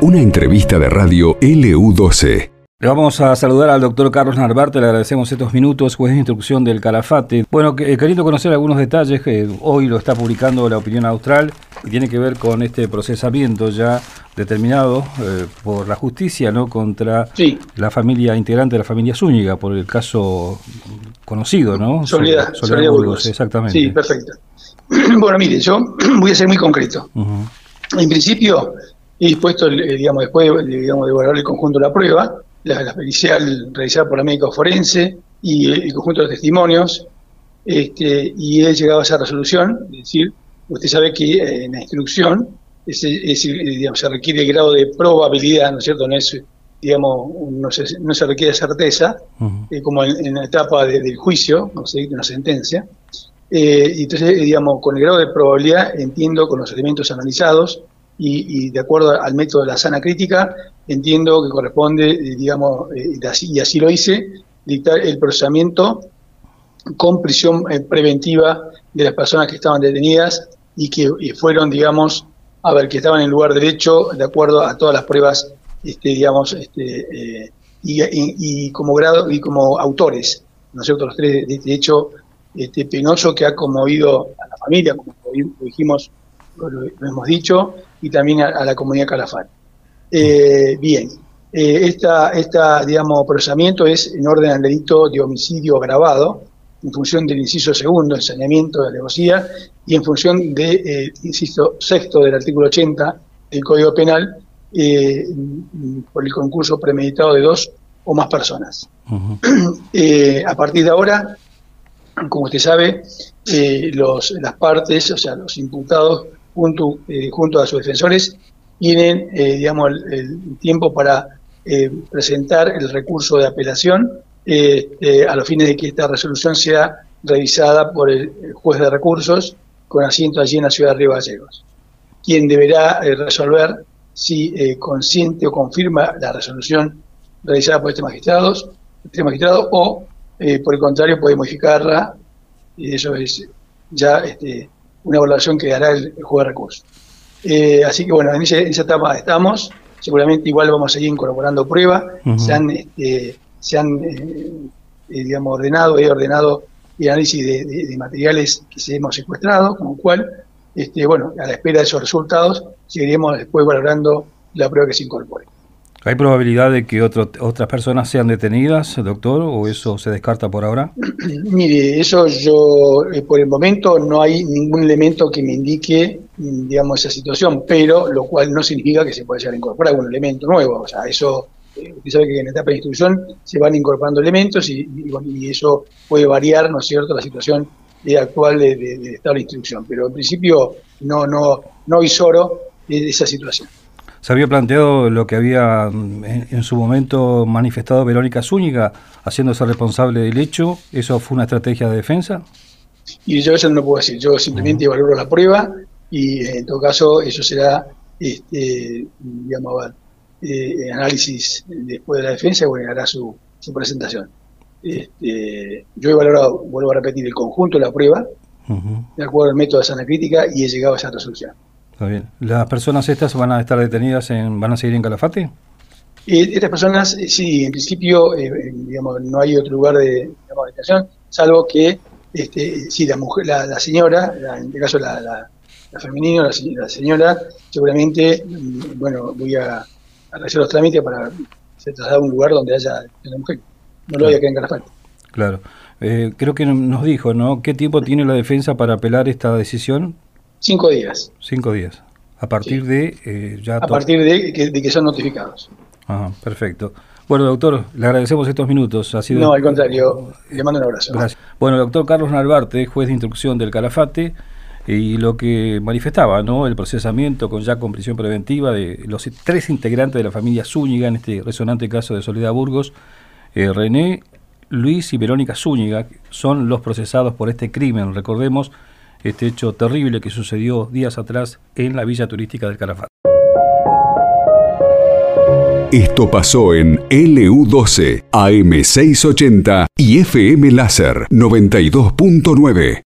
Una entrevista de radio LU12. Le vamos a saludar al doctor Carlos Narvarte, le agradecemos estos minutos, juez de instrucción del Calafate. Bueno, eh, queriendo conocer algunos detalles, que hoy lo está publicando la opinión austral, y tiene que ver con este procesamiento ya determinado eh, por la justicia no contra la familia integrante de la familia Zúñiga, por el caso conocido, ¿no? Soledad, Soledad, Burgos. Exactamente. Sí, perfecto. bueno, mire, yo voy a ser muy concreto. En principio, he dispuesto, digamos, después digamos, de evaluar el conjunto de la prueba, la, pericial realizada por la médico forense y el, conjunto de testimonios, este, y he llegado a esa resolución, es decir, usted sabe que eh, en la instrucción es, digamos, se requiere el grado de probabilidad, ¿no es cierto? No es, digamos, no se, no se requiere certeza, eh, como en, la etapa del juicio, no se una sentencia. Eh, entonces, digamos, con el grado de probabilidad entiendo con los elementos analizados y, de acuerdo al método de la sana crítica, entiendo que corresponde, digamos, y así lo hice, dictar el procesamiento con prisión preventiva de las personas que estaban detenidas y que fueron, digamos, a ver, que estaban en lugar derecho de acuerdo a todas las pruebas, este, digamos, este, y, como grado y como autores, ¿no es cierto? Los tres de este hecho este, penoso que ha conmovido a la familia, como dijimos, lo hemos dicho, y también a, la comunidad Calafate. Eh, bien, eh, esta, esta, digamos, procesamiento es en orden al delito de homicidio agravado, en función del inciso segundo, el saneamiento de alevosía, y en función de, inciso sexto del artículo 80 del Código Penal, eh, por el concurso premeditado de dos o más personas. a partir de ahora, como usted sabe, los, las partes, o sea, los imputados, junto, eh, junto a sus defensores, tienen, eh, digamos, el, tiempo para eh, presentar el recurso de apelación a los fines de que esta resolución sea revisada por el, juez de recursos con asiento allí en la ciudad de Río Gallegos, quien deberá resolver si consiente o confirma la resolución realizada por este magistrado, este magistrado o, por el contrario, puede modificarla, y eso es ya este, una evaluación que hará el, juego de recursos. Eh, así que bueno, en, esa etapa estamos, seguramente igual vamos a seguir incorporando pruebas, se han, este, se han eh, eh, digamos, ordenado, he ordenado el análisis de, materiales que se hemos secuestrado, con lo cual, este, bueno, a la espera de esos resultados, seguiremos después valorando la prueba que se incorpore. ¿Hay probabilidad de que otras personas sean detenidas, doctor, o eso se descarta por ahora? Mire, eso yo, eh, por el momento no hay ningún elemento que me indique, digamos, esa situación, pero lo cual no significa que se pueda llegar a incorporar algún elemento nuevo. O sea, eso, eh, usted sabe que en etapa de instrucción se van incorporando elementos y, eso puede variar, ¿no es cierto?, la situación actual del de, estado de instrucción. Pero en principio no, no, no visoro esa situación se había planteado lo que había mm, en, su momento manifestado Verónica Zúñiga, haciéndose responsable del hecho. ¿Eso fue una estrategia de defensa? Y yo eso no lo puedo decir. Yo simplemente valoro la prueba y en todo caso eso será, este, digamos, eh, análisis después de la defensa, bueno, hará su, su presentación. Este, yo he valorado, vuelvo a repetir, el conjunto de la prueba, de acuerdo al método de sana crítica, y he llegado a esa resolución. Está bien. ¿Las personas estas van a estar detenidas, en, van a seguir en Calafate? Eh, estas personas, eh, sí, en principio, eh, digamos, no hay otro lugar de detención, salvo que, este, sí, la mujer, la, señora, en este caso la, la, femenina, la, señora, seguramente, mm, bueno, voy a, realizar los trámites para se trasladar a un lugar donde haya una mujer. No lo voy a quedar en Calafate. Claro. creo que nos dijo, ¿no? ¿Qué tiempo tiene la defensa para apelar esta decisión? Cinco días. Cinco días. A partir de eh, ya... A partir de que, de que, son notificados. Ajá, perfecto. Bueno, doctor, le agradecemos estos minutos. Ha sido... No, al contrario, le mando un abrazo. Gracias. Bueno, doctor Carlos Narvarte, juez de instrucción del Calafate, y lo que manifestaba, ¿no? El procesamiento con ya con prisión preventiva de los tres integrantes de la familia Zúñiga, en este resonante caso de Soledad Burgos, eh, René, Luis y Verónica Zúñiga, son los procesados por este crimen. Recordemos este hecho terrible que sucedió días atrás en la villa turística del Calafate. Esto pasó en LU12, AM680 y FM Láser 92.9.